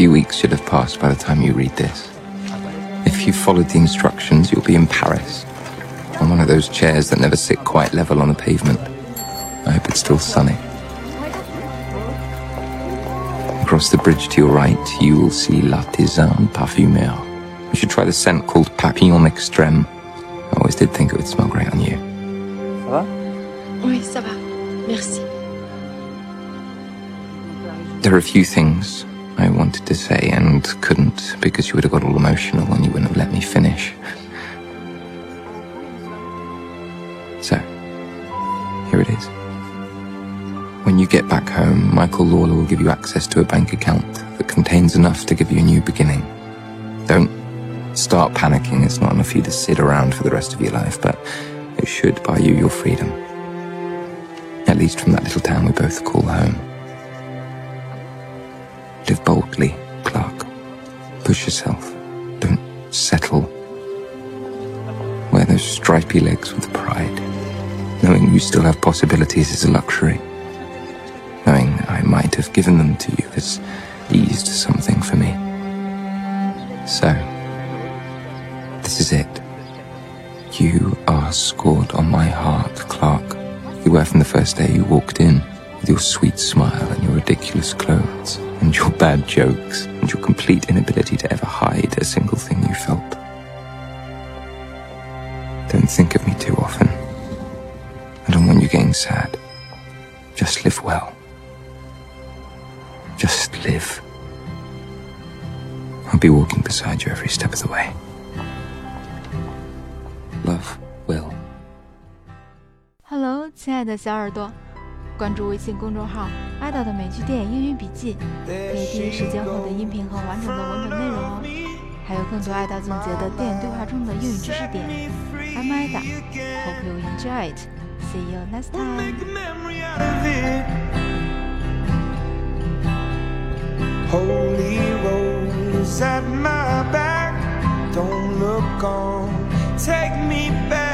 few weeks should have passed by the time you read this. If you followed the instructions, you'll be in Paris. On one of those chairs that never sit quite level on the pavement. I hope it's still sunny. Across the bridge to your right, you will see La Tisane Parfumeur. You should try the scent called Papillons Extreme. I always did think it would smell great on you. Ça va Oui, ça va. Merci. There are a few things I wanted to say and couldn't because you would have got all emotional and you wouldn't have let me finish. So, here it is. When you get back home, Michael Lawler will give you access to a bank account that contains enough to give you a new beginning. Don't start panicking, it's not enough for you to sit around for the rest of your life, but it should buy you your freedom. At least from that little town we both call home. Boldly, Clark. Push yourself. Don't settle. Wear those stripy legs with pride. Knowing you still have possibilities is a luxury. Knowing I might have given them to you has eased something for me. So, this is it. You are scored on my heart, Clark. You were from the first day you walked in, with your sweet smile ridiculous clothes, and your bad jokes, and your complete inability to ever hide a single thing you felt. Don't think of me too often. I don't want you getting sad. Just live well. Just live. I'll be walking beside you every step of the way. Love, Will. Hello，亲爱的小耳朵， 关注微信公众号“爱豆的美剧电影英语笔记”，可以第一时间获得音频和完整的文本内容哦。还有更多爱豆总结的电影对话中的英语知识点。I'm Ida. Hope you enjoy it. See you next time. Holy rose at my back. Don't look on. Take me back.